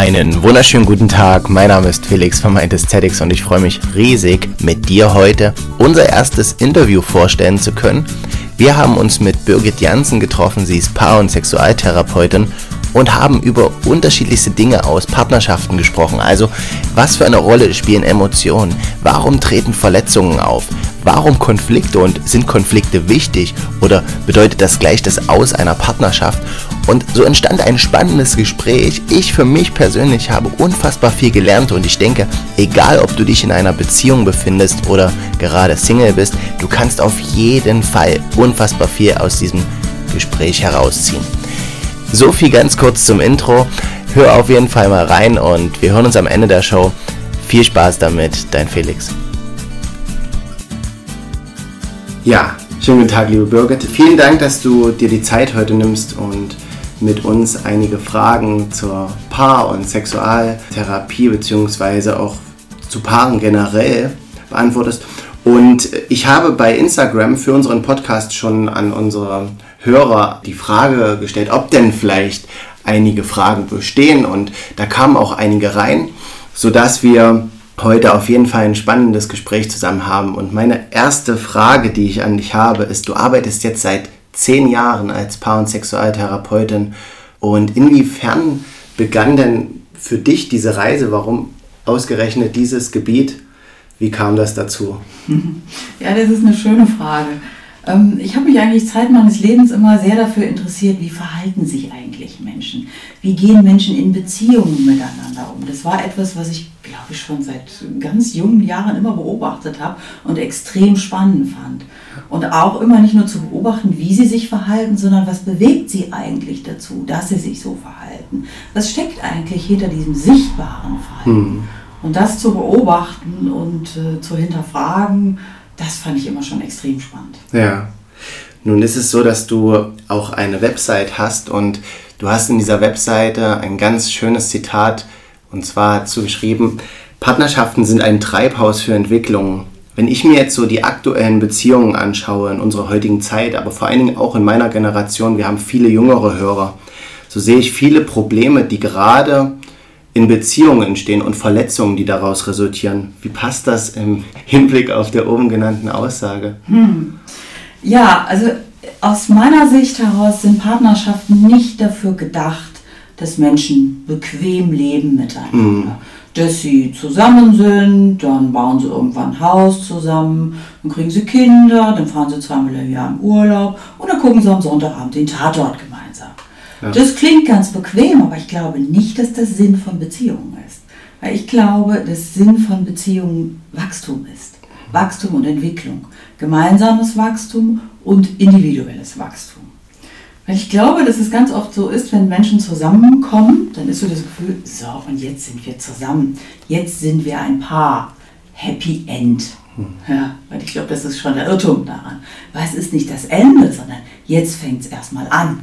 Einen wunderschönen guten Tag. Mein Name ist Felix von Mind und ich freue mich riesig, mit dir heute unser erstes Interview vorstellen zu können. Wir haben uns mit Birgit Jansen getroffen. Sie ist Paar- und Sexualtherapeutin und haben über unterschiedlichste Dinge aus Partnerschaften gesprochen. Also, was für eine Rolle spielen Emotionen? Warum treten Verletzungen auf? Warum Konflikte und sind Konflikte wichtig oder bedeutet das gleich das Aus einer Partnerschaft? Und so entstand ein spannendes Gespräch. Ich für mich persönlich habe unfassbar viel gelernt und ich denke, egal ob du dich in einer Beziehung befindest oder gerade Single bist, du kannst auf jeden Fall unfassbar viel aus diesem Gespräch herausziehen. So viel ganz kurz zum Intro. Hör auf jeden Fall mal rein und wir hören uns am Ende der Show. Viel Spaß damit, dein Felix. Ja, schönen guten Tag, liebe Birgit. Vielen Dank, dass du dir die Zeit heute nimmst und mit uns einige Fragen zur Paar- und Sexualtherapie bzw. auch zu Paaren generell beantwortest. Und ich habe bei Instagram für unseren Podcast schon an unsere Hörer die Frage gestellt, ob denn vielleicht einige Fragen bestehen und da kamen auch einige rein, sodass wir heute auf jeden Fall ein spannendes Gespräch zusammen haben. Und meine erste Frage, die ich an dich habe, ist, du arbeitest jetzt seit zehn Jahren als Paar- und Sexualtherapeutin und inwiefern begann denn für dich diese Reise? Warum ausgerechnet dieses Gebiet? Wie kam das dazu? Ja, das ist eine schöne Frage. Ähm, ich habe mich eigentlich Zeit meines Lebens immer sehr dafür interessiert, wie verhalten sich eigentlich Menschen? Wie gehen Menschen in Beziehungen miteinander um? Das war etwas, was ich, glaube ich, schon seit ganz jungen Jahren immer beobachtet habe und extrem spannend fand. Und auch immer nicht nur zu beobachten, wie sie sich verhalten, sondern was bewegt sie eigentlich dazu, dass sie sich so verhalten? Was steckt eigentlich hinter diesem sichtbaren Verhalten? Hm. Und das zu beobachten und äh, zu hinterfragen, das fand ich immer schon extrem spannend. Ja. Nun ist es so, dass du auch eine Website hast und du hast in dieser Webseite ein ganz schönes Zitat und zwar dazu geschrieben, Partnerschaften sind ein Treibhaus für Entwicklung. Wenn ich mir jetzt so die aktuellen Beziehungen anschaue in unserer heutigen Zeit, aber vor allen Dingen auch in meiner Generation, wir haben viele jüngere Hörer, so sehe ich viele Probleme, die gerade in Beziehungen entstehen und Verletzungen, die daraus resultieren. Wie passt das im Hinblick auf der oben genannten Aussage? Hm. Ja, also aus meiner Sicht heraus sind Partnerschaften nicht dafür gedacht, dass Menschen bequem leben miteinander. Hm. Dass sie zusammen sind, dann bauen sie irgendwann ein Haus zusammen, dann kriegen sie Kinder, dann fahren sie zweimal im Jahr im Urlaub und dann gucken sie am Sonntagabend den Tatort gemeinsam. Ja. Das klingt ganz bequem, aber ich glaube nicht, dass das Sinn von Beziehungen ist. Weil ich glaube, dass Sinn von Beziehungen Wachstum ist. Wachstum und Entwicklung. Gemeinsames Wachstum und individuelles Wachstum. Weil ich glaube, dass es ganz oft so ist, wenn Menschen zusammenkommen, dann ist so das Gefühl, so und jetzt sind wir zusammen. Jetzt sind wir ein Paar. Happy End. Hm. Ja, weil ich glaube, das ist schon der Irrtum daran. Weil es ist nicht das Ende, sondern jetzt fängt es erstmal an.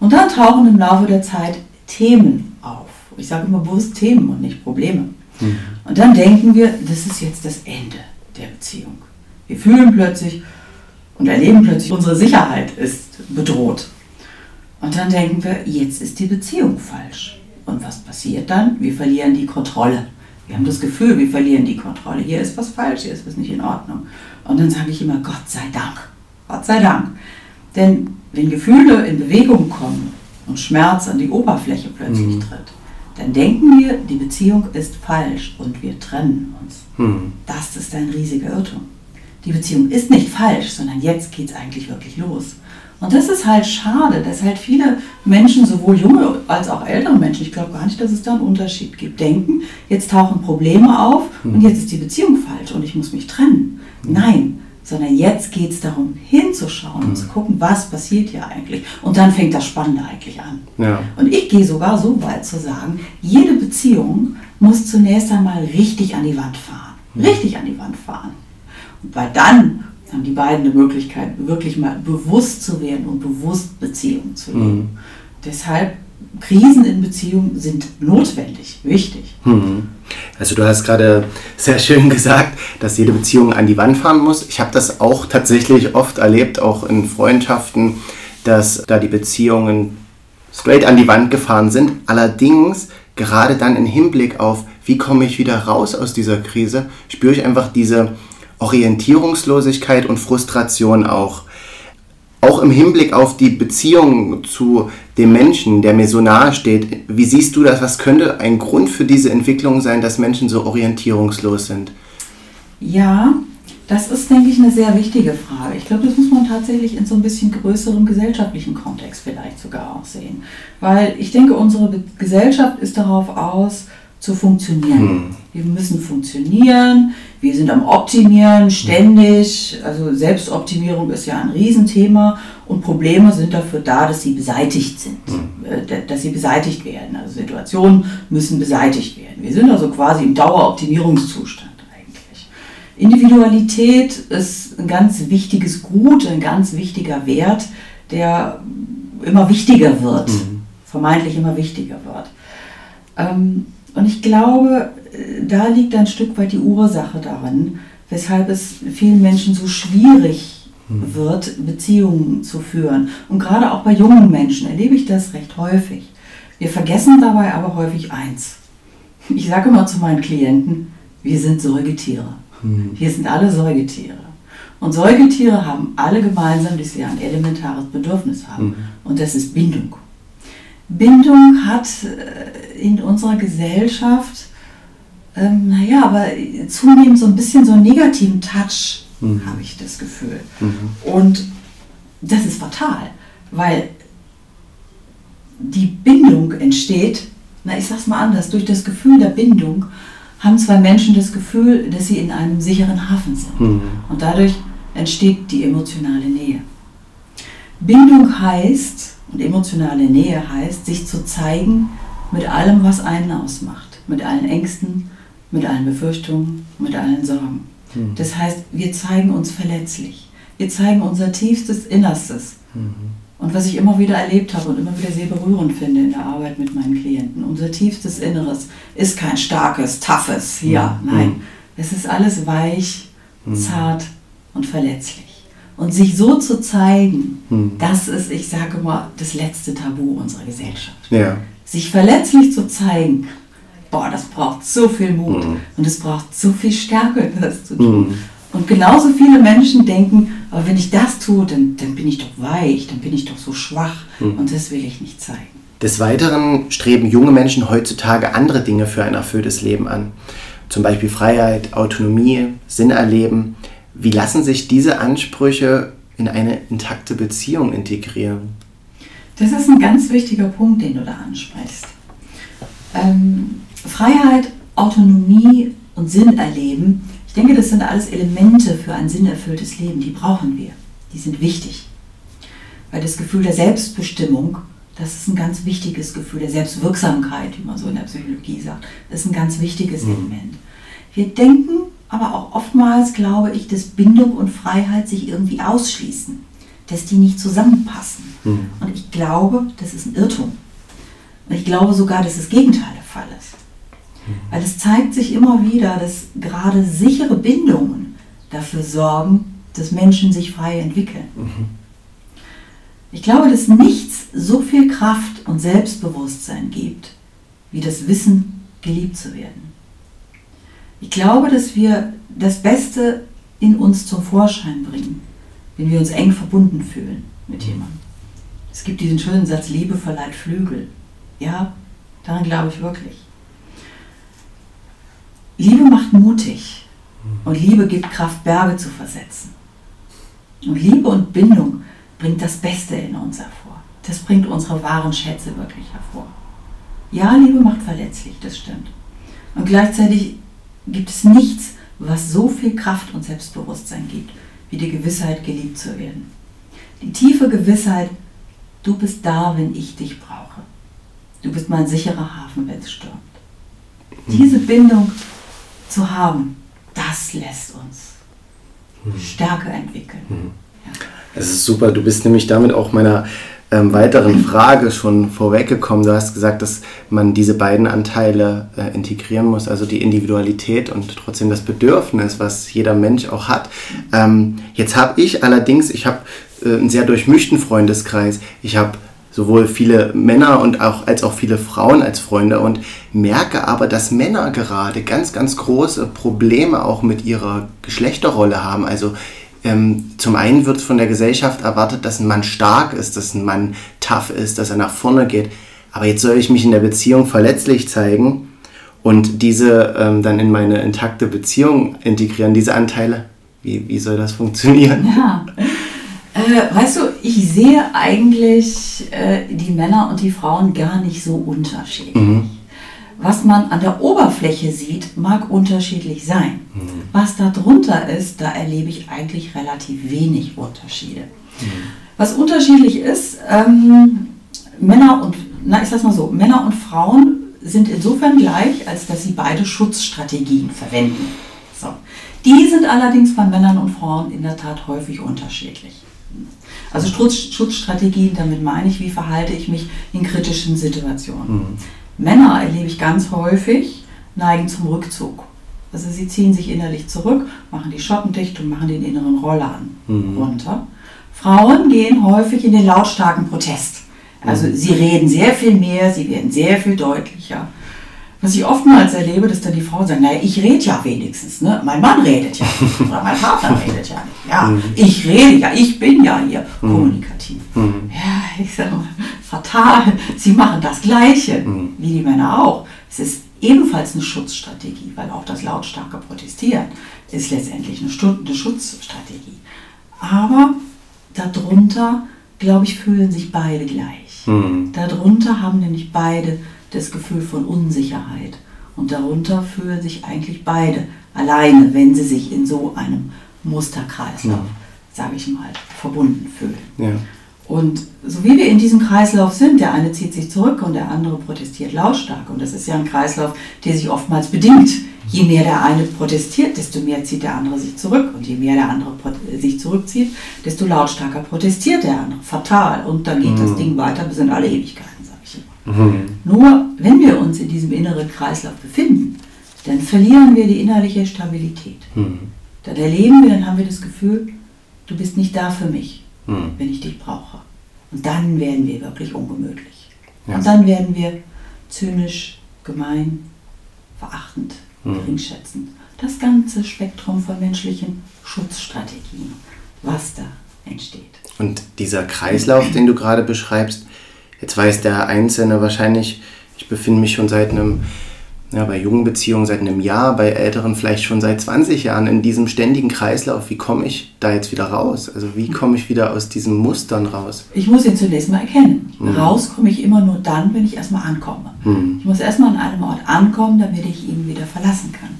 Und dann tauchen im Laufe der Zeit Themen auf. Ich sage immer bewusst Themen und nicht Probleme. Mhm. Und dann denken wir, das ist jetzt das Ende der Beziehung. Wir fühlen plötzlich und erleben plötzlich, unsere Sicherheit ist bedroht. Und dann denken wir, jetzt ist die Beziehung falsch. Und was passiert dann? Wir verlieren die Kontrolle. Wir haben das Gefühl, wir verlieren die Kontrolle. Hier ist was falsch, hier ist was nicht in Ordnung. Und dann sage ich immer, Gott sei Dank. Gott sei Dank. Denn wenn Gefühle in Bewegung kommen und Schmerz an die Oberfläche plötzlich mhm. tritt, dann denken wir, die Beziehung ist falsch und wir trennen uns. Mhm. Das ist ein riesiger Irrtum. Die Beziehung ist nicht falsch, sondern jetzt geht es eigentlich wirklich los. Und das ist halt schade, dass halt viele Menschen, sowohl junge als auch ältere Menschen, ich glaube gar nicht, dass es da einen Unterschied gibt, denken, jetzt tauchen Probleme auf mhm. und jetzt ist die Beziehung falsch und ich muss mich trennen. Mhm. Nein, sondern jetzt geht es darum, hinzuschauen mhm. und zu gucken, was passiert hier eigentlich. Und dann fängt das Spannende eigentlich an. Ja. Und ich gehe sogar so weit zu sagen, jede Beziehung muss zunächst einmal richtig an die Wand fahren. Mhm. Richtig an die Wand fahren. Und weil dann haben die beiden eine Möglichkeit, wirklich mal bewusst zu werden und bewusst Beziehungen zu leben. Mhm. Deshalb Krisen in Beziehungen sind notwendig, wichtig. Mhm. Also du hast gerade sehr schön gesagt, dass jede Beziehung an die Wand fahren muss. Ich habe das auch tatsächlich oft erlebt, auch in Freundschaften, dass da die Beziehungen straight an die Wand gefahren sind. Allerdings gerade dann im Hinblick auf, wie komme ich wieder raus aus dieser Krise, spüre ich einfach diese Orientierungslosigkeit und Frustration auch. Auch im Hinblick auf die Beziehung zu dem Menschen, der mir so nahe steht, wie siehst du das? Was könnte ein Grund für diese Entwicklung sein, dass Menschen so orientierungslos sind? Ja, das ist, denke ich, eine sehr wichtige Frage. Ich glaube, das muss man tatsächlich in so ein bisschen größerem gesellschaftlichen Kontext vielleicht sogar auch sehen. Weil ich denke, unsere Gesellschaft ist darauf aus, zu funktionieren. Hm. Wir müssen funktionieren, wir sind am Optimieren ständig. Also Selbstoptimierung ist ja ein Riesenthema und Probleme sind dafür da, dass sie beseitigt sind, hm. Äh, dass sie beseitigt werden. Also Situationen müssen beseitigt werden. Wir sind also quasi im Daueroptimierungszustand. Individualität ist ein ganz wichtiges Gut, ein ganz wichtiger Wert, der immer wichtiger wird, mhm. vermeintlich immer wichtiger wird. Ähm, und ich glaube, da liegt ein Stück weit die Ursache darin, weshalb es vielen Menschen so schwierig mhm. wird, Beziehungen zu führen. Und gerade auch bei jungen Menschen erlebe ich das recht häufig. Wir vergessen dabei aber häufig eins. Ich sage immer zu meinen Klienten, wir sind Säugetiere. Mhm. Wir sind alle Säugetiere. Und Säugetiere haben alle gemeinsam, dass sie ein elementares Bedürfnis haben. Mhm. Und das ist Bindung. Bindung hat äh, in unserer Gesellschaft, ähm, naja, aber zunehmend so ein bisschen so einen negativen Touch, mhm. habe ich das Gefühl. Mhm. Und das ist fatal, weil die Bindung entsteht, na, ich sag's mal anders, durch das Gefühl der Bindung haben zwei Menschen das Gefühl, dass sie in einem sicheren Hafen sind. Mhm. Und dadurch entsteht die emotionale Nähe. Bindung heißt, und emotionale Nähe heißt, sich zu zeigen mit allem, was einen ausmacht. Mit allen Ängsten, mit allen Befürchtungen, mit allen Sorgen. Mhm. Das heißt, wir zeigen uns verletzlich. Wir zeigen unser tiefstes Innerstes. Mhm. Und was ich immer wieder erlebt habe und immer wieder sehr berührend finde in der Arbeit mit meinen Klienten, unser tiefstes Inneres ist kein starkes, toughes, ja, mhm. nein. Es ist alles weich, mhm. zart und verletzlich. Und sich so zu zeigen, mhm. das ist, ich sage mal, das letzte Tabu unserer Gesellschaft. Ja. Sich verletzlich zu zeigen, boah, das braucht so viel Mut mhm. und es braucht so viel Stärke, das zu tun. Mhm. Und genauso viele Menschen denken, aber wenn ich das tue, dann, dann bin ich doch weich, dann bin ich doch so schwach mhm. und das will ich nicht zeigen. Des Weiteren streben junge Menschen heutzutage andere Dinge für ein erfülltes Leben an. Zum Beispiel Freiheit, Autonomie, Sinn erleben. Wie lassen sich diese Ansprüche in eine intakte Beziehung integrieren? Das ist ein ganz wichtiger Punkt, den du da ansprichst. Ähm, Freiheit, Autonomie und Sinn erleben ich denke, das sind alles Elemente für ein sinnerfülltes Leben, die brauchen wir. Die sind wichtig. Weil das Gefühl der Selbstbestimmung, das ist ein ganz wichtiges Gefühl der Selbstwirksamkeit, wie man so in der Psychologie sagt. Das ist ein ganz wichtiges mhm. Element. Wir denken aber auch oftmals, glaube ich, dass Bindung und Freiheit sich irgendwie ausschließen, dass die nicht zusammenpassen. Mhm. Und ich glaube, das ist ein Irrtum. Und ich glaube sogar, dass das Gegenteil der Fall ist. Weil es zeigt sich immer wieder, dass gerade sichere Bindungen dafür sorgen, dass Menschen sich frei entwickeln. Mhm. Ich glaube, dass nichts so viel Kraft und Selbstbewusstsein gibt, wie das Wissen, geliebt zu werden. Ich glaube, dass wir das Beste in uns zum Vorschein bringen, wenn wir uns eng verbunden fühlen mit mhm. jemandem. Es gibt diesen schönen Satz, Liebe verleiht Flügel. Ja, daran glaube ich wirklich. Liebe macht mutig und Liebe gibt Kraft, Berge zu versetzen. Und Liebe und Bindung bringt das Beste in uns hervor. Das bringt unsere wahren Schätze wirklich hervor. Ja, Liebe macht verletzlich, das stimmt. Und gleichzeitig gibt es nichts, was so viel Kraft und Selbstbewusstsein gibt, wie die Gewissheit, geliebt zu werden. Die tiefe Gewissheit, du bist da, wenn ich dich brauche. Du bist mein sicherer Hafen, wenn es stürmt. Diese Bindung zu haben, das lässt uns mhm. Stärke entwickeln. Ja. Das ist super. Du bist nämlich damit auch meiner ähm, weiteren Frage schon vorweggekommen. Du hast gesagt, dass man diese beiden Anteile äh, integrieren muss, also die Individualität und trotzdem das Bedürfnis, was jeder Mensch auch hat. Ähm, jetzt habe ich allerdings, ich habe äh, einen sehr durchmischten Freundeskreis. Ich habe sowohl viele Männer und auch als auch viele Frauen als Freunde und merke aber, dass Männer gerade ganz, ganz große Probleme auch mit ihrer Geschlechterrolle haben. Also ähm, zum einen wird von der Gesellschaft erwartet, dass ein Mann stark ist, dass ein Mann tough ist, dass er nach vorne geht. Aber jetzt soll ich mich in der Beziehung verletzlich zeigen und diese ähm, dann in meine intakte Beziehung integrieren, diese Anteile. Wie, wie soll das funktionieren? Ja. Äh, weißt du, ich sehe eigentlich äh, die Männer und die Frauen gar nicht so unterschiedlich. Mhm. Was man an der Oberfläche sieht, mag unterschiedlich sein. Mhm. Was darunter ist, da erlebe ich eigentlich relativ wenig Unterschiede. Mhm. Was unterschiedlich ist, ähm, Männer und, na ich sag's mal so, Männer und Frauen sind insofern gleich, als dass sie beide Schutzstrategien verwenden. So. Die sind allerdings bei Männern und Frauen in der Tat häufig unterschiedlich. Also Schutz, Schutzstrategien, damit meine ich, wie verhalte ich mich in kritischen Situationen. Mhm. Männer erlebe ich ganz häufig, neigen zum Rückzug. Also sie ziehen sich innerlich zurück, machen die Schotten dicht und machen den inneren Roller mhm. runter. Frauen gehen häufig in den lautstarken Protest. Also mhm. sie reden sehr viel mehr, sie werden sehr viel deutlicher. Was ich oftmals erlebe, dass dann die Frauen sagen, naja, ich rede ja wenigstens, ne? Mein Mann redet ja nicht oder mein Partner redet ja nicht. Ja, mhm. ich rede ja, ich bin ja hier mhm. kommunikativ. Mhm. Ja, ich sage mal, fatal. Sie machen das Gleiche, mhm. wie die Männer auch. Es ist ebenfalls eine Schutzstrategie, weil auch das lautstarke Protestieren ist letztendlich eine, eine Schutzstrategie. Aber darunter, glaube ich, fühlen sich beide gleich. Mhm. Darunter haben nämlich beide das Gefühl von Unsicherheit. Und darunter fühlen sich eigentlich beide alleine, wenn sie sich in so einem Musterkreislauf, ja. sage ich mal, verbunden fühlen. Ja. Und so wie wir in diesem Kreislauf sind, der eine zieht sich zurück und der andere protestiert lautstark. Und das ist ja ein Kreislauf, der sich oftmals bedingt. Je mehr der eine protestiert, desto mehr zieht der andere sich zurück. Und je mehr der andere sich zurückzieht, desto lautstarker protestiert der andere. Fatal. Und dann geht mhm. das Ding weiter bis in alle Ewigkeiten. Mhm. Nur wenn wir uns in diesem inneren Kreislauf befinden, dann verlieren wir die innerliche Stabilität. Mhm. Dann erleben wir, dann haben wir das Gefühl, du bist nicht da für mich, mhm. wenn ich dich brauche. Und dann werden wir wirklich ungemütlich. Ja. Und dann werden wir zynisch, gemein, verachtend, mhm. geringschätzend. Das ganze Spektrum von menschlichen Schutzstrategien, was da entsteht. Und dieser Kreislauf, den du gerade beschreibst, Jetzt weiß der Einzelne wahrscheinlich, ich befinde mich schon seit einem, ja, bei jungen Beziehungen seit einem Jahr, bei älteren vielleicht schon seit 20 Jahren in diesem ständigen Kreislauf. Wie komme ich da jetzt wieder raus? Also wie komme ich wieder aus diesen Mustern raus? Ich muss ihn zunächst mal erkennen. Mhm. Raus komme ich immer nur dann, wenn ich erstmal ankomme. Mhm. Ich muss erstmal an einem Ort ankommen, damit ich ihn wieder verlassen kann.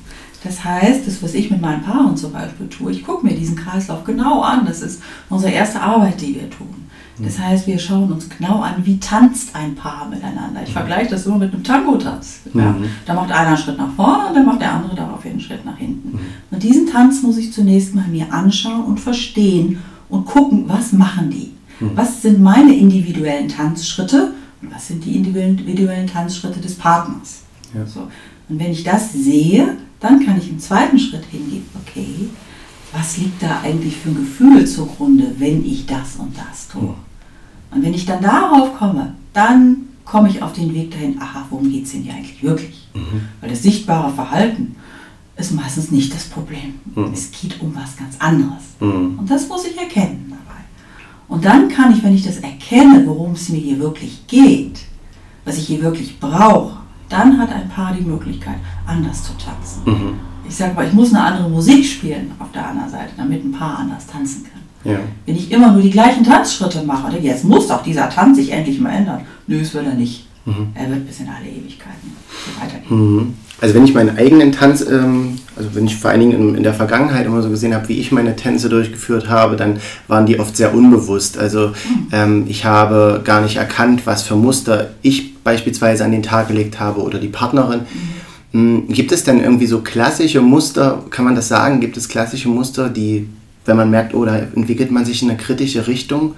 Das heißt, das, was ich mit meinen Paaren zum Beispiel tue, ich gucke mir diesen Kreislauf genau an. Das ist unsere erste Arbeit, die wir tun. Das heißt, wir schauen uns genau an, wie tanzt ein Paar miteinander. Ich vergleiche das immer mit einem Tango-Tanz. Ja. Mhm. Da macht einer einen Schritt nach vorne und dann macht der andere daraufhin einen Schritt nach hinten. Mhm. Und diesen Tanz muss ich zunächst mal mir anschauen und verstehen und gucken, was machen die? Mhm. Was sind meine individuellen Tanzschritte und was sind die individuellen Tanzschritte des Partners? Ja. So. Und wenn ich das sehe, dann kann ich im zweiten Schritt hingehen, okay, was liegt da eigentlich für ein Gefühl zugrunde, wenn ich das und das tue? Und wenn ich dann darauf komme, dann komme ich auf den Weg dahin, aha, worum geht es denn hier eigentlich wirklich? Mhm. Weil das sichtbare Verhalten ist meistens nicht das Problem. Mhm. Es geht um was ganz anderes. Mhm. Und das muss ich erkennen dabei. Und dann kann ich, wenn ich das erkenne, worum es mir hier wirklich geht, was ich hier wirklich brauche, dann hat ein Paar die Möglichkeit, anders zu tanzen. Mhm. Ich sage mal, ich muss eine andere Musik spielen auf der anderen Seite, damit ein Paar anders tanzen kann. Ja. Wenn ich immer nur die gleichen Tanzschritte mache, denke jetzt muss doch dieser Tanz sich endlich mal ändern. Nö, das will er nicht. Mhm. Er wird bis in alle Ewigkeiten weitergehen. Mhm. Also wenn ich meinen eigenen Tanz, ähm, also wenn ich vor allen Dingen in, in, der Vergangenheit immer so gesehen habe, wie ich meine Tänze durchgeführt habe, dann waren die oft sehr unbewusst. Also mhm. ähm, ich habe gar nicht erkannt, was für Muster ich beispielsweise an den Tag gelegt habe oder die Partnerin. Mhm. Hm, gibt es denn irgendwie so klassische Muster, kann man das sagen? Gibt es klassische Muster, die wenn man merkt, oh, da entwickelt man sich in eine kritische Richtung.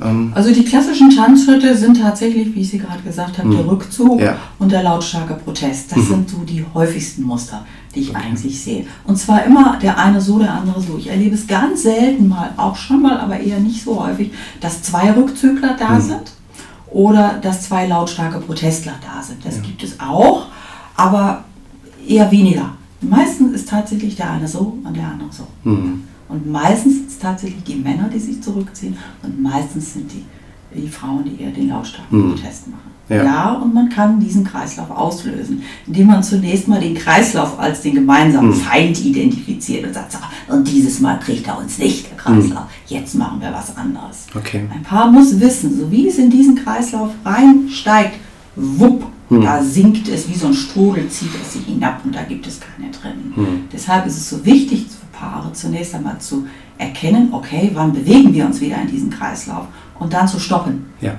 Ähm also die klassischen Tanzschritte sind tatsächlich, wie ich sie gerade gesagt habe, der hm. Rückzug ja. und der lautstarke Protest. Das mhm. sind so die häufigsten Muster, die ich okay. eigentlich sehe. Und zwar immer der eine so, der andere so. Ich erlebe es ganz selten mal, auch schon mal, aber eher nicht so häufig, dass zwei Rückzügler da mhm. sind oder dass zwei lautstarke Protestler da sind. Das ja. gibt es auch, aber eher weniger. Meistens ist tatsächlich der eine so und der andere so. Mhm. Und meistens sind es tatsächlich die Männer, die sich zurückziehen und meistens sind die, die Frauen, die eher den lautstarken mhm. Protest machen. Ja. ja. und man kann diesen Kreislauf auslösen, indem man zunächst mal den Kreislauf als den gemeinsamen mhm. Feind identifiziert und sagt, so, und dieses Mal kriegt er uns nicht, der Kreislauf, mhm. jetzt machen wir was anderes. Okay. Ein Paar muss wissen, so wie es in diesen Kreislauf reinsteigt, wupp, hm. Da sinkt es wie so ein Strudel, zieht es sich hinab und da gibt es keine Trennung. Hm. Deshalb ist es so wichtig für Paare zunächst einmal zu erkennen, okay, wann bewegen wir uns wieder in diesen Kreislauf und dann zu stoppen. Ja.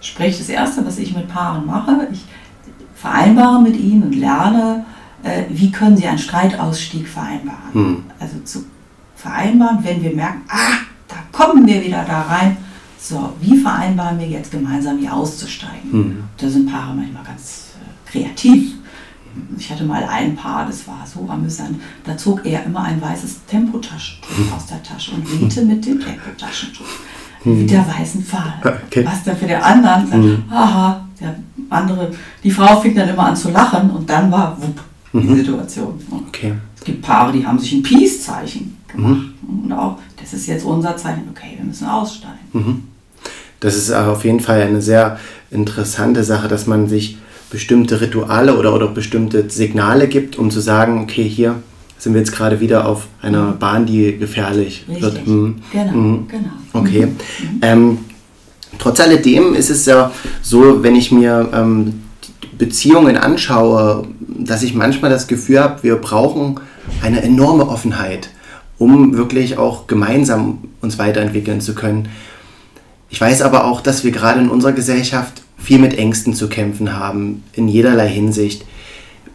Sprich, das Erste, was ich mit Paaren mache, ich vereinbare mit ihnen und lerne, äh, wie können sie einen Streitausstieg vereinbaren. Hm. Also zu vereinbaren, wenn wir merken, ah, da kommen wir wieder da rein, so, wie vereinbaren wir jetzt gemeinsam hier auszusteigen? Mhm. Da sind Paare manchmal ganz äh, kreativ. Ich hatte mal ein Paar, das war so amüsant, da zog er immer ein weißes Tempotaschentuch mhm. aus der Tasche und wehte mit dem Tempotaschentuch mhm. mit der weißen Fahne. Okay. Was dann für den anderen sagt, mhm. aha, der andere, die Frau fing dann immer an zu lachen und dann war wupp, die mhm. Situation. Okay. Es gibt Paare, die haben sich ein Peace-Zeichen gemacht. Mhm. Und auch, das ist jetzt unser Zeichen, okay, wir müssen aussteigen. Mhm das ist auf jeden Fall eine sehr interessante Sache, dass man sich bestimmte Rituale oder, oder bestimmte Signale gibt, um zu sagen, okay, hier sind wir jetzt gerade wieder auf einer mhm. Bahn, die gefährlich Richtig. wird. Mhm. Genau, mhm. genau. Okay. Mhm. Ähm, trotz alledem ist es ja so, wenn ich mir ähm, Beziehungen anschaue, dass ich manchmal das Gefühl habe, wir brauchen eine enorme Offenheit, um wirklich auch gemeinsam uns weiterentwickeln zu können. Ich weiß aber auch, dass wir gerade in unserer Gesellschaft viel mit Ängsten zu kämpfen haben, in jederlei Hinsicht.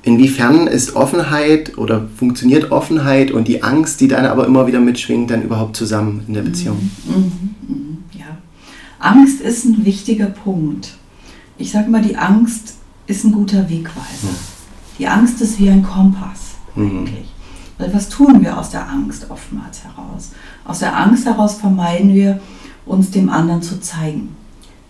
Inwiefern ist Offenheit oder funktioniert Offenheit und die Angst, die dann aber immer wieder mitschwingt, dann überhaupt zusammen in der Beziehung? Mhm, mhm, mhm, ja. Angst ist ein wichtiger Punkt. Ich sage mal, die Angst ist ein guter Wegweiser. Die Angst ist wie ein Kompass mhm. eigentlich. Weil was tun wir aus der Angst oftmals heraus? Aus der Angst heraus vermeiden wir, uns dem anderen zu zeigen.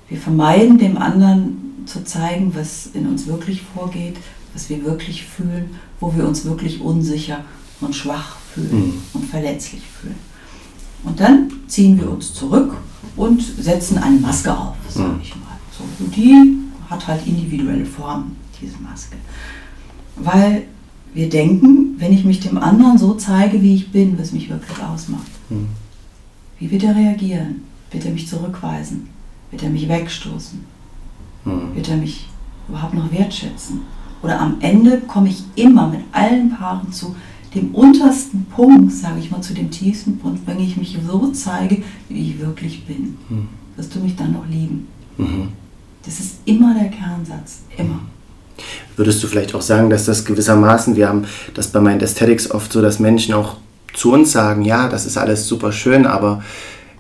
Wir vermeiden dem anderen zu zeigen, was in uns wirklich vorgeht, was wir wirklich fühlen, wo wir uns wirklich unsicher und schwach fühlen mhm. und verletzlich fühlen. Und dann ziehen wir uns zurück und setzen eine Maske auf, sage mhm. ich mal. So, und die hat halt individuelle Formen, diese Maske. Weil wir denken, wenn ich mich dem anderen so zeige, wie ich bin, was mich wirklich ausmacht, mhm. wie wird er reagieren? Wird er mich zurückweisen? Wird er mich wegstoßen? Hm. Wird er mich überhaupt noch wertschätzen? Oder am Ende komme ich immer mit allen Paaren zu dem untersten Punkt, sage ich mal, zu dem tiefsten Punkt, wenn ich mich so zeige, wie ich wirklich bin. Hm. Wirst du mich dann noch lieben? Mhm. Das ist immer der Kernsatz, immer. Würdest du vielleicht auch sagen, dass das gewissermaßen, wir haben das bei Mind Aesthetics oft so, dass Menschen auch zu uns sagen, ja, das ist alles super schön, aber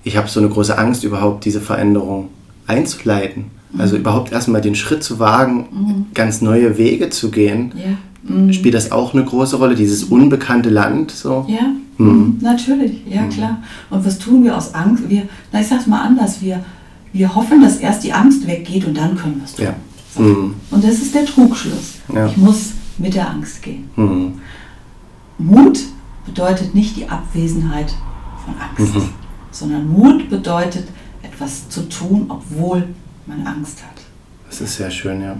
ich habe so eine große Angst, überhaupt diese Veränderung einzuleiten. Mhm. Also überhaupt erstmal den Schritt zu wagen, mhm. ganz neue Wege zu gehen. Ja. Mhm. Spielt das auch eine große Rolle, dieses unbekannte Land? So? Ja, mhm. Mhm. natürlich, ja mhm. klar. Und was tun wir aus Angst? Wir, na, ich sag's mal anders, wir, wir hoffen, dass erst die Angst weggeht und dann können wir es tun. Ja. So. Und das ist der Trugschluss. Ja. Ich muss mit der Angst gehen. Mut bedeutet nicht die Abwesenheit von Angst sondern Mut bedeutet, etwas zu tun, obwohl man Angst hat. Das ist sehr schön, ja.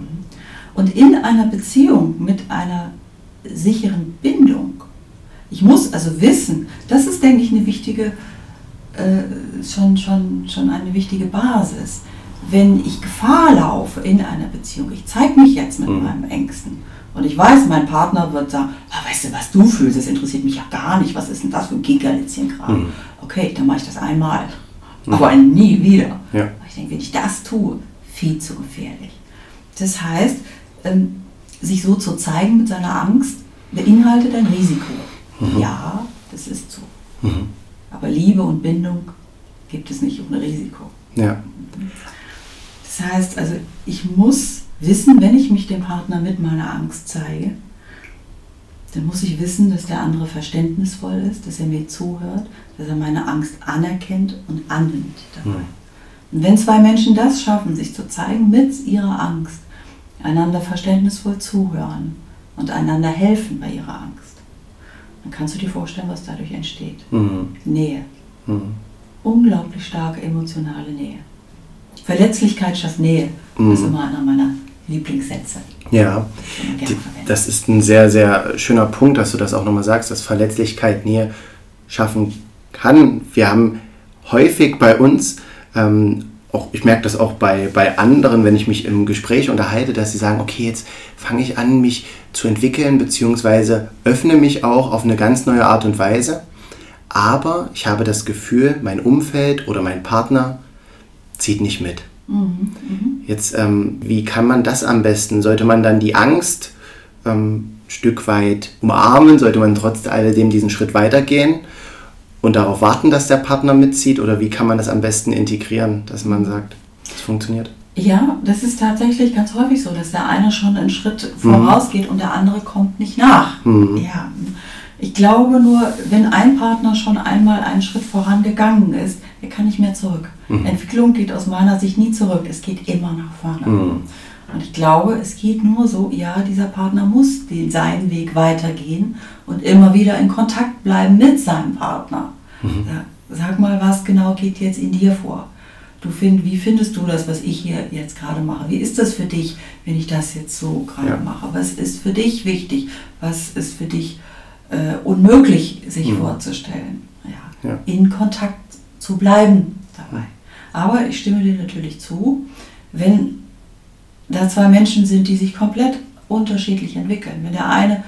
Und in einer Beziehung mit einer sicheren Bindung, ich muss also wissen, das ist, denke ich, eine wichtige, äh, schon, schon, schon eine wichtige Basis. Wenn ich Gefahr laufe in einer Beziehung, ich zeige mich jetzt mit mhm. meinem Ängsten und ich weiß, mein Partner wird sagen, ah, weißt du, was du fühlst, das interessiert mich ja gar nicht, was ist denn das für ein Gigerlitzchen-Kram. Mhm okay, dann mache ich das einmal, mhm. aber nie wieder. Ja. Ich denke, wenn ich das tue, viel zu gefährlich. Das heißt, ähm, sich so zu zeigen mit seiner Angst beinhaltet ein Risiko. Mhm. Ja, das ist so. Mhm. Aber Liebe und Bindung gibt es nicht ohne Risiko. Ja. Das heißt also, ich muss wissen, wenn ich mich dem Partner mit meiner Angst zeige, dann muss ich wissen, dass der andere verständnisvoll ist, dass er mir zuhört, dass er meine Angst anerkennt und annimmt dabei. Mhm. Und wenn zwei Menschen das schaffen, sich zu zeigen mit ihrer Angst, einander verständnisvoll zuhören und einander helfen bei ihrer Angst, dann kannst du dir vorstellen, was dadurch entsteht. Mhm. Nähe. Mhm. Unglaublich starke emotionale Nähe. Verletzlichkeit schafft Nähe. Das ist immer einer meiner Lieblingssätze. Ja, die, das ist ein sehr, sehr schöner Punkt, dass du das auch nochmal sagst, dass Verletzlichkeit Nähe schaffen kann. Wir haben häufig bei uns, ähm, auch, ich merke das auch bei, bei anderen, wenn ich mich im Gespräch unterhalte, dass sie sagen, okay, jetzt fange ich an, mich zu entwickeln, beziehungsweise öffne mich auch auf eine ganz neue Art und Weise. Aber ich habe das Gefühl, mein Umfeld oder mein Partner zieht nicht mit. Mhm, mhm. Jetzt, ähm, wie kann man das am besten? Sollte man dann die Angst ähm, ein Stück weit umarmen? Sollte man trotz alledem diesen Schritt weitergehen und darauf warten, dass der Partner mitzieht? Oder wie kann man das am besten integrieren, dass man sagt, es funktioniert? Ja, das ist tatsächlich ganz häufig so, dass der eine schon einen Schritt vorausgeht mhm. und der andere kommt nicht nach. Mhm. Ja. Ich glaube nur, wenn ein Partner schon einmal einen Schritt vorangegangen ist, er kann nicht mehr zurück. Mhm. Entwicklung geht aus meiner Sicht nie zurück, es geht immer nach vorne. Mhm. Und ich glaube, es geht nur so, ja, dieser Partner muss den, seinen Weg weitergehen und immer wieder in Kontakt bleiben mit seinem Partner. Mhm. Sag mal, was genau geht jetzt in dir vor? Du find, wie findest du das, was ich hier jetzt gerade mache? Wie ist das für dich, wenn ich das jetzt so gerade ja. mache? Was ist für dich wichtig? Was ist für dich äh, unmöglich, sich mhm. vorzustellen? Ja. ja. In Kontakt zu bleiben dabei. Aber ich stimme dir natürlich zu, wenn da zwei Menschen sind, die sich komplett unterschiedlich entwickeln, wenn der eine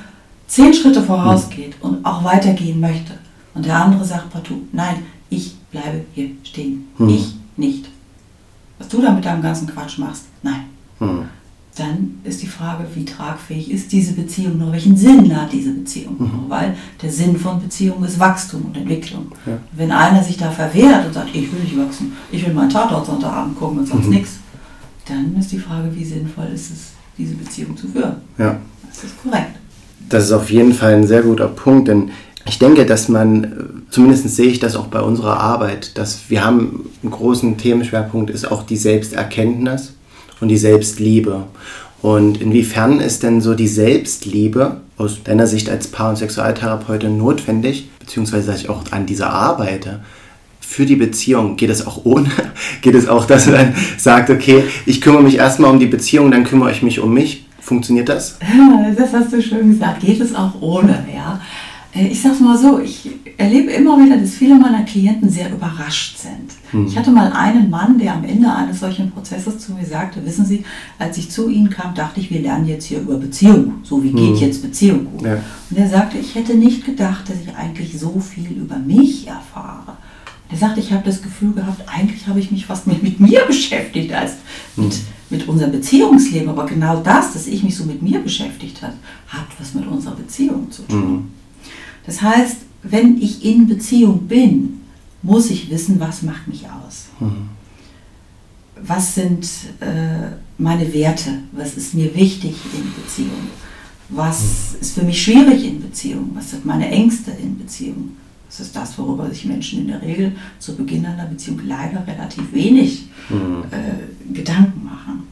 zehn Schritte vorausgeht mhm. und auch weitergehen möchte und der andere sagt partout, nein, ich bleibe hier stehen. Mhm. Ich nicht. Was du da mit deinem ganzen Quatsch machst, nein. Frage, wie tragfähig ist diese Beziehung noch? Welchen Sinn hat diese Beziehung mhm. Weil der Sinn von Beziehung ist Wachstum und Entwicklung. Ja. Wenn einer sich da verwehrt und sagt, ich will nicht wachsen, ich will meinen Tatort Sonntagabend gucken und sonst mhm. nichts, dann ist die Frage, wie sinnvoll ist es, diese Beziehung zu führen. Ja. Das ist korrekt. Das ist auf jeden Fall ein sehr guter Punkt, denn ich denke, dass man, zumindest sehe ich das auch bei unserer Arbeit, dass wir haben einen großen Themenschwerpunkt, ist auch die Selbsterkenntnis und die Selbstliebe. Und inwiefern ist denn so die Selbstliebe aus deiner Sicht als Paar- und Sexualtherapeutin notwendig, beziehungsweise dass ich auch an dieser arbeite? Für die Beziehung geht es auch ohne? Geht es auch, dass man sagt, okay, ich kümmere mich erstmal um die Beziehung, dann kümmere ich mich um mich? Funktioniert das? Das hast du schön gesagt. Geht es auch ohne, ja. Äh, ich sage es mal so, ich erlebe immer wieder, dass viele meiner Klienten sehr überrascht sind. Mhm. Ich hatte mal einen Mann, der am Ende eines solchen Prozesses zu mir sagte, wissen Sie, als ich zu Ihnen kam, dachte ich, wir lernen jetzt hier über Beziehung. So wie mhm. geht jetzt Beziehung gut? Ja. Und er sagte, ich hätte nicht gedacht, dass ich eigentlich so viel über mich erfahre. Er sagte, ich habe das Gefühl gehabt, eigentlich habe ich mich fast mehr mit mir beschäftigt als mit, mhm. mit unserem Beziehungsleben. Aber genau das, dass ich mich so mit mir beschäftigt habe, hat was mit unserer Beziehung zu tun. Das heißt, wenn ich in Beziehung bin, muss ich wissen, was macht mich aus. Mhm. Was sind äh, meine Werte? Was ist mir wichtig in Beziehung? Was mhm. ist für mich schwierig in Beziehung? Was sind meine Ängste in Beziehung? Das ist das, worüber sich Menschen in der Regel zu Beginn einer Beziehung leider relativ wenig mhm. äh, Gedanken machen.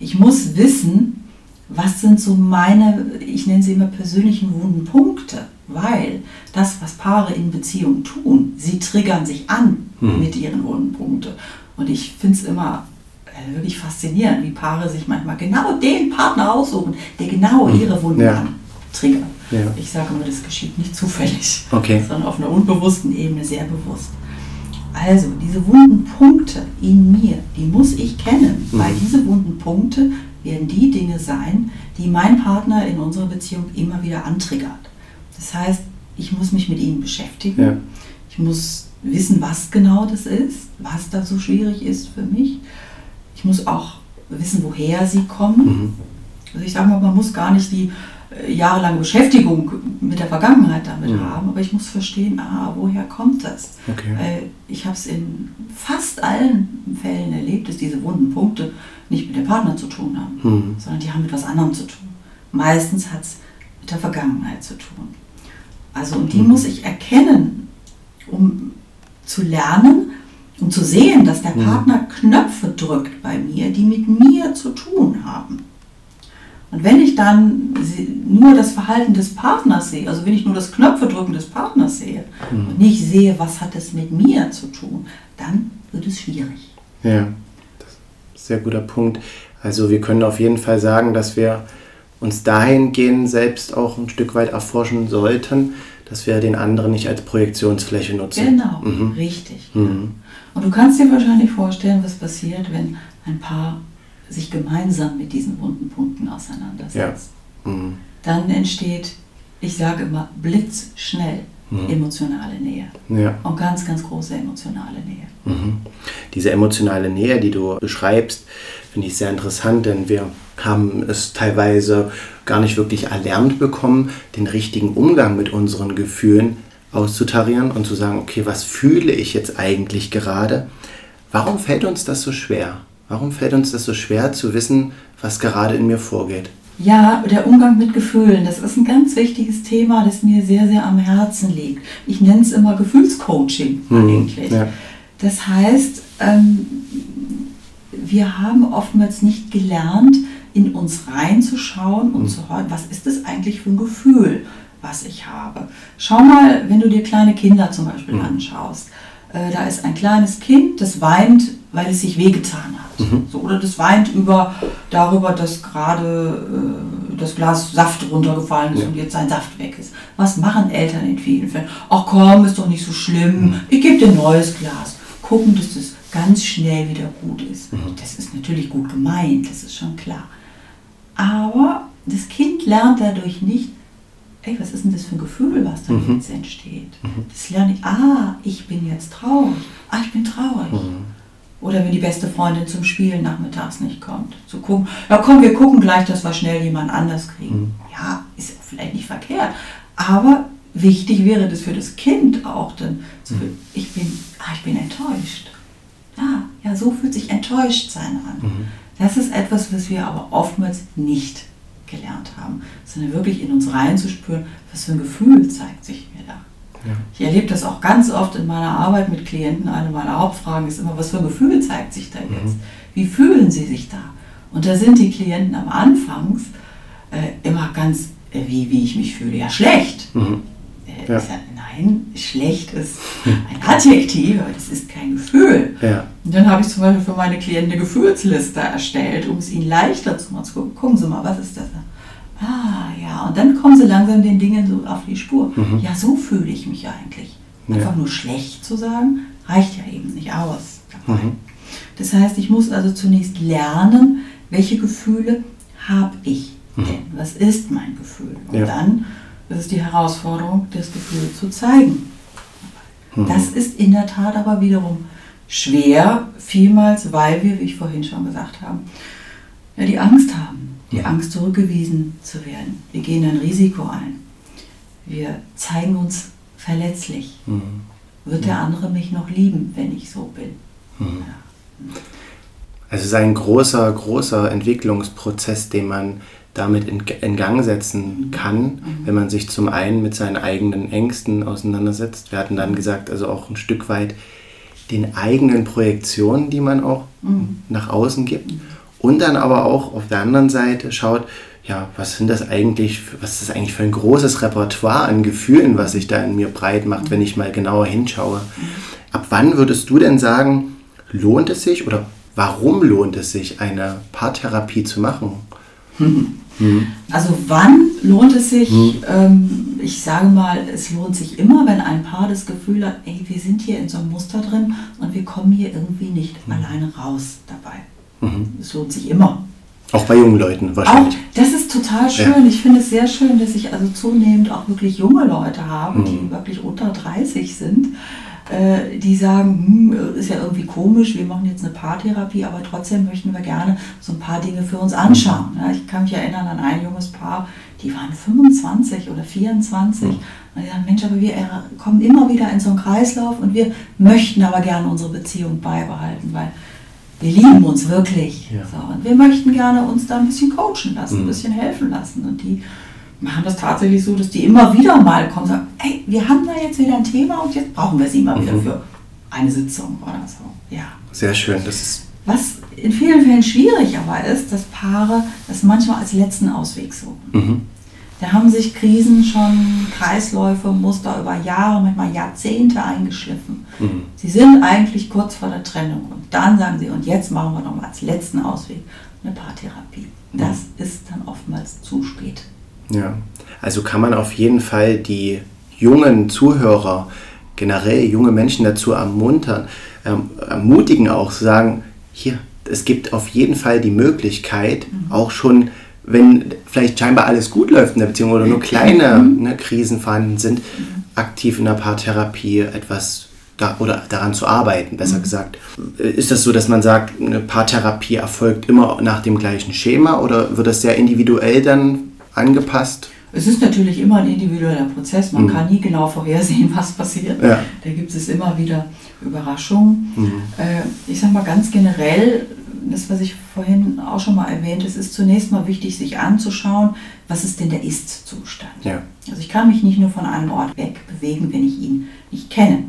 Ich muss wissen, was sind so meine, ich nenne sie immer persönlichen wunden Punkte, weil das, was Paare in Beziehungen tun, sie triggern sich an mhm. mit ihren wunden Punkten. Und ich finde es immer äh, wirklich faszinierend, wie Paare sich manchmal genau den Partner aussuchen, der genau mhm. ihre Wunden ja. triggert. Ja. Ich sage immer, das geschieht nicht zufällig, okay. sondern auf einer unbewussten Ebene sehr bewusst. Also, diese wunden Punkte in mir, die muss ich kennen, mhm. weil diese wunden Punkte werden die Dinge sein, die mein Partner in unserer Beziehung immer wieder antriggert. Das heißt, ich muss mich mit ihnen beschäftigen. Ja. Ich muss wissen, was genau das ist, was da so schwierig ist für mich. Ich muss auch wissen, woher sie kommen. Mhm. Also ich sage mal, man muss gar nicht die äh, jahrelange Beschäftigung mit der Vergangenheit damit mhm. haben, aber ich muss verstehen, ah, woher kommt das? Okay. Äh, ich habe es in fast allen Fällen erlebt, dass diese wunden Punkte nicht mit dem Partner zu tun haben, mhm. sondern die haben mit was anderem zu tun. Meistens hat es mit der Vergangenheit zu tun. Also und die mhm. muss ich erkennen, um zu lernen, um zu sehen, dass der Partner Knöpfe drückt bei mir, die mit mir zu tun haben. Und wenn ich dann nur das Verhalten des Partners sehe, also wenn ich nur das Knöpfedrücken des Partners sehe mhm. und nicht sehe, was hat es mit mir zu tun, dann wird es schwierig. Ja, das ist ein sehr guter Punkt. Also wir können auf jeden Fall sagen, dass wir uns dahingehend selbst auch ein Stück weit erforschen sollten, dass wir den anderen nicht als Projektionsfläche nutzen. Genau, mhm. richtig. Mhm. Und du kannst dir wahrscheinlich vorstellen, was passiert, wenn ein Paar sich gemeinsam mit diesen wunden Punkten auseinandersetzt. Ja. Mhm. Dann entsteht, ich sage immer, blitzschnell mhm. emotionale Nähe. Ja. Und ganz, ganz große emotionale Nähe. Mhm. Diese emotionale Nähe, die du beschreibst, finde ich sehr interessant, denn wir haben es teilweise gar nicht wirklich erlernt bekommen, den richtigen Umgang mit unseren Gefühlen auszutarieren und zu sagen, okay, was fühle ich jetzt eigentlich gerade? Warum fällt uns das so schwer? Warum fällt uns das so schwer zu wissen, was gerade in mir vorgeht? Ja, der Umgang mit Gefühlen, das ist ein ganz wichtiges Thema, das mir sehr, sehr am Herzen liegt. Ich nenne es immer Gefühlscoaching mhm, eigentlich. Ja. Das heißt, ähm, wir haben oftmals nicht gelernt, in uns reinzuschauen und mhm. zu hören, was ist das eigentlich für ein Gefühl, was ich habe. Schau mal, wenn du dir kleine Kinder zum Beispiel mhm. anschaust. Äh, da ist ein kleines Kind, das weint, weil es sich wehgetan hat. Mhm. So, oder das weint über, darüber, dass gerade äh, das Glas Saft runtergefallen ist ja. und jetzt sein Saft weg ist. Was machen Eltern in vielen Fällen? Ach komm, ist doch nicht so schlimm, mhm. ich gebe dir ein neues Glas. Gucken, dass das ganz schnell wieder gut ist. Mhm. Das ist natürlich gut gemeint, das ist schon klar. Aber das Kind lernt dadurch nicht, ey, was ist denn das für ein Gefühl, was da mhm. jetzt entsteht? Mhm. Das lerne ich, ah, ich bin jetzt traurig. Ah, ich bin traurig. Mhm. Oder wenn die beste Freundin zum Spielen nachmittags nicht kommt. Zu gucken, ja komm, wir gucken gleich, dass wir schnell jemand anders kriegen. Mhm. Ja, ist vielleicht nicht verkehrt. Aber wichtig wäre das für das Kind auch zu fühlen, ich bin, ah, ich bin enttäuscht. Ah, ja, so fühlt sich enttäuscht sein an. Mhm. Das ist etwas, was wir aber oftmals nicht gelernt haben, sondern wirklich in uns reinzuspüren, was für ein Gefühl zeigt sich mir da. Ja. Ich erlebe das auch ganz oft in meiner Arbeit mit Klienten. Eine meiner Hauptfragen ist immer, was für ein Gefühl zeigt sich da jetzt? Mhm. Wie fühlen sie sich da? Und da sind die Klienten am Anfangs äh, immer ganz, äh, wie, wie ich mich fühle, ja schlecht. Mhm. Äh, ja. Ja, nein, schlecht ist ein Adjektiv, aber das ist kein Gefühl. Ja. Und dann habe ich zum Beispiel für meine Klienten eine Gefühlsliste erstellt, um es ihnen leichter zu machen. Gucken Sie mal, was ist das? Ah, ja. Und dann kommen sie langsam den Dingen so auf die Spur. Mhm. Ja, so fühle ich mich eigentlich. Einfach ja. nur schlecht zu sagen, reicht ja eben nicht aus. Mhm. Das heißt, ich muss also zunächst lernen, welche Gefühle habe ich mhm. denn? Was ist mein Gefühl? Und ja. dann das ist die Herausforderung, das Gefühl zu zeigen. Mhm. Das ist in der Tat aber wiederum schwer, vielmals, weil wir, wie ich vorhin schon gesagt habe, ja, die Angst haben, die mhm. Angst zurückgewiesen zu werden. Wir gehen ein Risiko ein. Wir zeigen uns verletzlich. Mhm. Wird der andere mich noch lieben, wenn ich so bin? Mhm. Ja. Also es ist ein großer, großer Entwicklungsprozess, den man damit in, in Gang setzen kann, mhm. wenn man sich zum einen mit seinen eigenen Ängsten auseinandersetzt. Wir hatten dann gesagt, also auch ein Stück weit den eigenen Projektionen, die man auch mhm. nach außen gibt. Und dann aber auch auf der anderen Seite schaut, ja, was sind das eigentlich, was ist das eigentlich für ein großes Repertoire an Gefühlen, was sich da in mir breit macht, wenn ich mal genauer hinschaue. Ab wann würdest du denn sagen, lohnt es sich oder warum lohnt es sich, eine Paartherapie zu machen? Mhm. Also wann lohnt es sich? Mhm. Ähm, ich sage mal, es lohnt sich immer, wenn ein Paar das Gefühl hat, ey, wir sind hier in so einem Muster drin und wir kommen hier irgendwie nicht mhm. alleine raus dabei. Mhm. Es lohnt sich immer. Auch bei jungen Leuten wahrscheinlich. Auch, das ist total schön. Ja. Ich finde es sehr schön, dass ich also zunehmend auch wirklich junge Leute habe, die mhm. wirklich unter 30 sind äh, die sagen, hm, ist ja irgendwie komisch, wir machen jetzt eine Paartherapie, aber trotzdem möchten wir gerne so ein paar Dinge für uns anschauen. Ja, ich kann mich erinnern an ein junges Paar, die waren 25 oder 24 und die sagen, Mensch, aber wir kommen immer wieder in so einen Kreislauf und wir möchten aber gerne unsere Beziehung beibehalten, weil wir lieben uns wirklich. Ja. So, und wir möchten gerne uns da ein bisschen coachen lassen, mhm. ein bisschen helfen lassen. Und die machen das tatsächlich so, dass die immer wieder mal kommen und sagen, hey, wir haben da jetzt wieder ein Thema und jetzt brauchen wir sie mal mhm. wieder für eine Sitzung oder so. Ja. Sehr schön. Das ist Was in vielen Fällen schwierig aber ist, dass Paare das manchmal als letzten Ausweg suchen. mhm. Da haben sich Krisen schon, Kreisläufe, Muster über Jahre, manchmal Jahrzehnte eingeschliffen. Mhm. Sie sind eigentlich kurz vor der Trennung und dann sagen sie, und jetzt machen wir nochmal als letzten Ausweg eine Paartherapie. Das ist dann oftmals zu spät. Ja, also kann man auf jeden Fall die jungen Zuhörer, generell junge Menschen dazu ermuntern, ähm, ermutigen auch zu sagen, hier, es gibt auf jeden Fall die Möglichkeit, auch schon, wenn vielleicht scheinbar alles gut läuft in der Beziehung oder nur kleine ne, Krisen vorhanden sind, aktiv in der Paartherapie etwas da, oder daran zu arbeiten, besser gesagt. Ist das so, dass man sagt, eine Paartherapie erfolgt immer nach dem gleichen Schema oder wird das sehr individuell dann angepasst? Es ist natürlich immer ein individueller Prozess. Man kann nie genau vorhersehen, was passiert. Ja. Da gibt es immer wieder Überraschungen. Äh, ich sage mal ganz generell, das, was ich vorhin auch schon mal erwähnt, es ist zunächst mal wichtig, sich anzuschauen, was ist denn der Ist-Zustand. Ja. Also ich kann mich nicht nur von einem Ort weg bewegen, wenn ich ihn nicht kenne.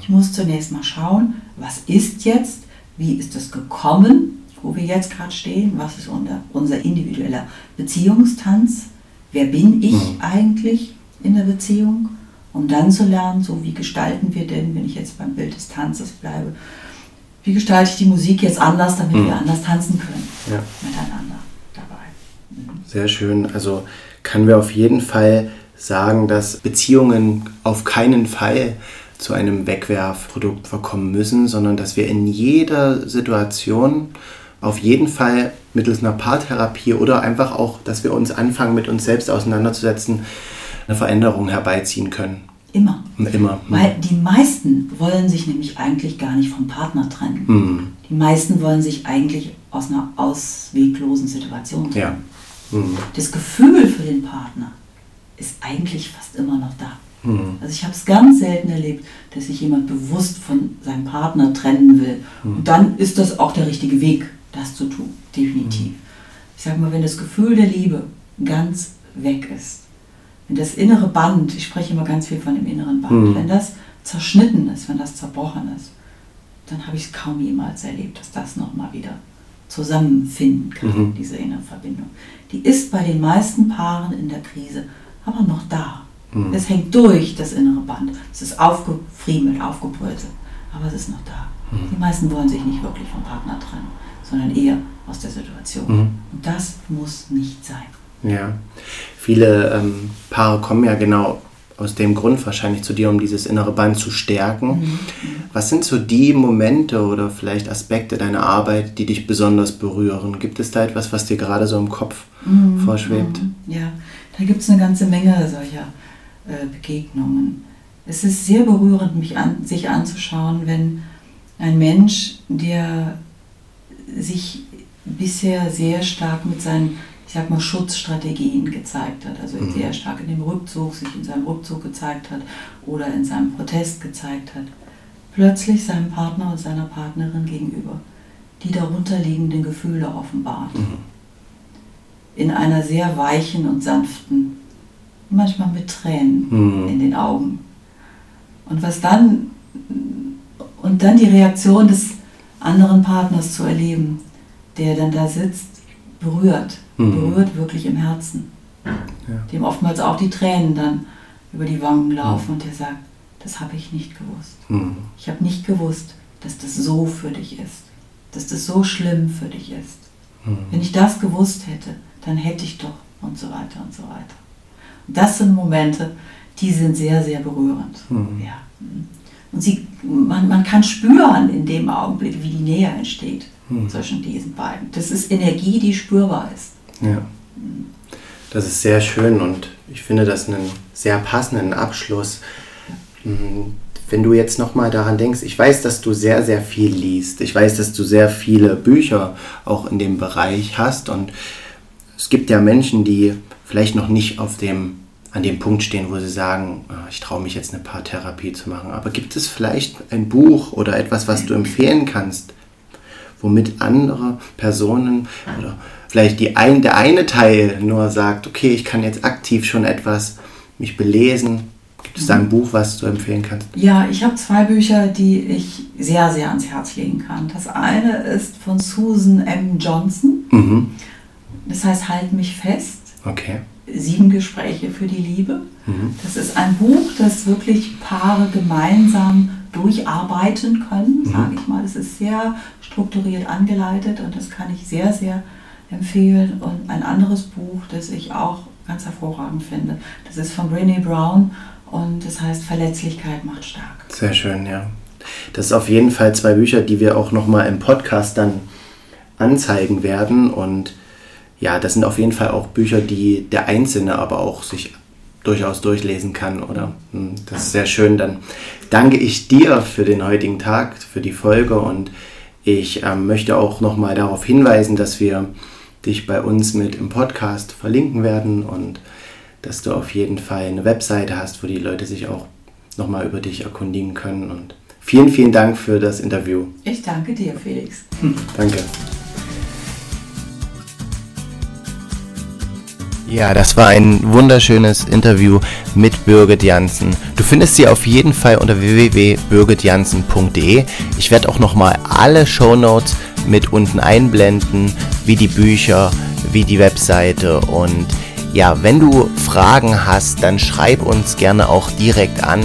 Ich muss zunächst mal schauen, was ist jetzt, wie ist es gekommen, wo wir jetzt gerade stehen, was ist unser, unser individueller Beziehungstanz, wer bin ich eigentlich in der Beziehung, um dann zu lernen, so wie gestalten wir denn, wenn ich jetzt beim Bild des Tanzes bleibe, wie gestalte ich die Musik jetzt anders, damit wir anders tanzen können Ja. miteinander dabei. Sehr schön. Also können wir auf jeden Fall sagen, dass Beziehungen auf keinen Fall zu einem Wegwerfprodukt verkommen müssen, sondern dass wir in jeder Situation auf jeden Fall mittels einer Paartherapie oder einfach auch, dass wir uns anfangen, mit uns selbst auseinanderzusetzen, eine Veränderung herbeiziehen können. Immer. Immer. Weil die meisten wollen sich nämlich eigentlich gar nicht vom Partner trennen. Hm. Die meisten wollen sich eigentlich aus einer ausweglosen Situation Ja. trennen. Hm. Das Gefühl für den Partner ist eigentlich fast immer noch da. Hm. Also ich habe es ganz selten erlebt, dass sich jemand bewusst von seinem Partner trennen will. Und dann ist das auch der richtige Weg, das zu tun, definitiv. Ich sage mal, wenn das Gefühl der Liebe ganz weg ist, wenn das innere Band, ich spreche immer ganz viel von dem inneren Band, Mhm. wenn das zerschnitten ist, wenn das zerbrochen ist, dann habe ich es kaum jemals erlebt, dass das nochmal wieder zusammenfinden kann, Mhm. diese innere Verbindung. Die ist bei den meisten Paaren in der Krise aber noch da. Mhm. Es hängt durch, das innere Band. Es ist aufgefriemelt, aufgebröselt, aber es ist noch da. Mhm. Die meisten wollen sich nicht wirklich vom Partner trennen, sondern eher aus der Situation. Mhm. Und das muss nicht sein. Ja, viele ähm, Paare kommen ja genau aus dem Grund wahrscheinlich zu dir, um dieses innere Band zu stärken. Was sind so die Momente oder vielleicht Aspekte deiner Arbeit, die dich besonders berühren? Gibt es da etwas, was dir gerade so im Kopf vorschwebt? Ja, da gibt es eine ganze Menge solcher äh, Begegnungen. Es ist sehr berührend, mich an, sich anzuschauen, wenn ein Mensch, der sich bisher sehr stark mit seinen, ich sag mal, Schutzstrategien gezeigt hat, also sehr stark in dem Rückzug, sich in seinem Rückzug gezeigt hat oder in seinem Protest gezeigt hat, plötzlich seinem Partner und seiner Partnerin gegenüber die darunterliegenden Gefühle offenbart. In einer sehr weichen und sanften, manchmal mit Tränen Mhm. in den Augen. Und was dann und dann die Reaktion des anderen Partners zu erleben, der dann da sitzt, berührt, Mhm. berührt wirklich im Herzen. Dem oftmals auch die Tränen dann über die Wangen laufen und der sagt, das habe ich nicht gewusst. Mhm. Ich habe nicht gewusst, dass das so für dich ist, dass das so schlimm für dich ist. Wenn ich das gewusst hätte, dann hätte ich doch und so weiter und so weiter. Und das sind Momente, die sind sehr, sehr berührend. Mhm. Ja. Und sie, man, man kann spüren in dem Augenblick, wie die Nähe entsteht Mhm. zwischen diesen beiden. Das ist Energie, die spürbar ist. Ja. Das ist sehr schön und ich finde das einen sehr passenden Abschluss. Mm, Wenn du jetzt nochmal daran denkst, ich weiß, dass du sehr, sehr viel liest. Ich weiß, dass du sehr viele Bücher auch in dem Bereich hast und es gibt ja Menschen, die vielleicht noch nicht auf dem, an dem Punkt stehen, wo sie sagen, "Ah, ich traue mich jetzt eine Paartherapie zu machen. Aber gibt es vielleicht ein Buch oder etwas, was du empfehlen kannst, womit andere Personen oder vielleicht die ein, der eine Teil nur sagt, okay, ich kann jetzt aktiv schon etwas mich belesen, Gibt es da ein Buch, was du empfehlen kannst? Ja, ich habe zwei Bücher, die ich sehr, sehr ans Herz legen kann. Das eine ist von Susan M. Johnson. Mhm. Das heißt, Halt mich fest. Okay. Sieben Gespräche für die Liebe. Mhm. Das ist ein Buch, das wirklich Paare gemeinsam durcharbeiten können, Mhm. sage ich mal. Es ist sehr strukturiert angeleitet und das kann ich sehr, sehr empfehlen. Und ein anderes Buch, das ich auch ganz hervorragend finde, das ist von Brené Brown und das heißt Verletzlichkeit macht stark. Sehr schön, ja. Das ist auf jeden Fall zwei Bücher, die wir auch nochmal im Podcast dann anzeigen werden. Und ja, das sind auf jeden Fall auch Bücher, die der Einzelne aber auch sich durchaus durchlesen kann, oder? Hm, Das ist sehr schön. Dann danke ich dir für den heutigen Tag, für die Folge und ich ähm, möchte auch nochmal darauf hinweisen, dass wir dich bei uns mit im Podcast verlinken werden und dass du auf jeden Fall eine Webseite hast, wo die Leute sich auch nochmal über dich erkundigen können. Und vielen, vielen Dank für das Interview. Ich danke dir, Felix. Danke. Ja, das war ein wunderschönes Interview mit Birgit Janssen. Du findest sie auf jeden Fall unter www.birgitjanssen.de. Ich werde auch nochmal alle Shownotes mit unten einblenden, wie die Bücher, wie die Webseite und ja, wenn du Fragen hast, dann schreib uns gerne auch direkt an,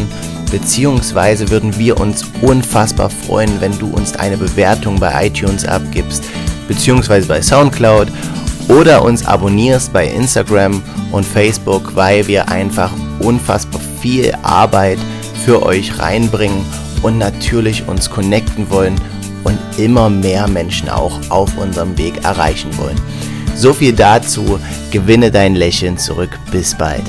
beziehungsweise würden wir uns unfassbar freuen, wenn du uns eine Bewertung bei iTunes abgibst, beziehungsweise bei SoundCloud oder uns abonnierst bei Instagram und Facebook, weil wir einfach unfassbar viel Arbeit für euch reinbringen und natürlich uns connecten wollen und immer mehr Menschen auch auf unserem Weg erreichen wollen. So viel dazu, gewinne dein Lächeln zurück, bis bald.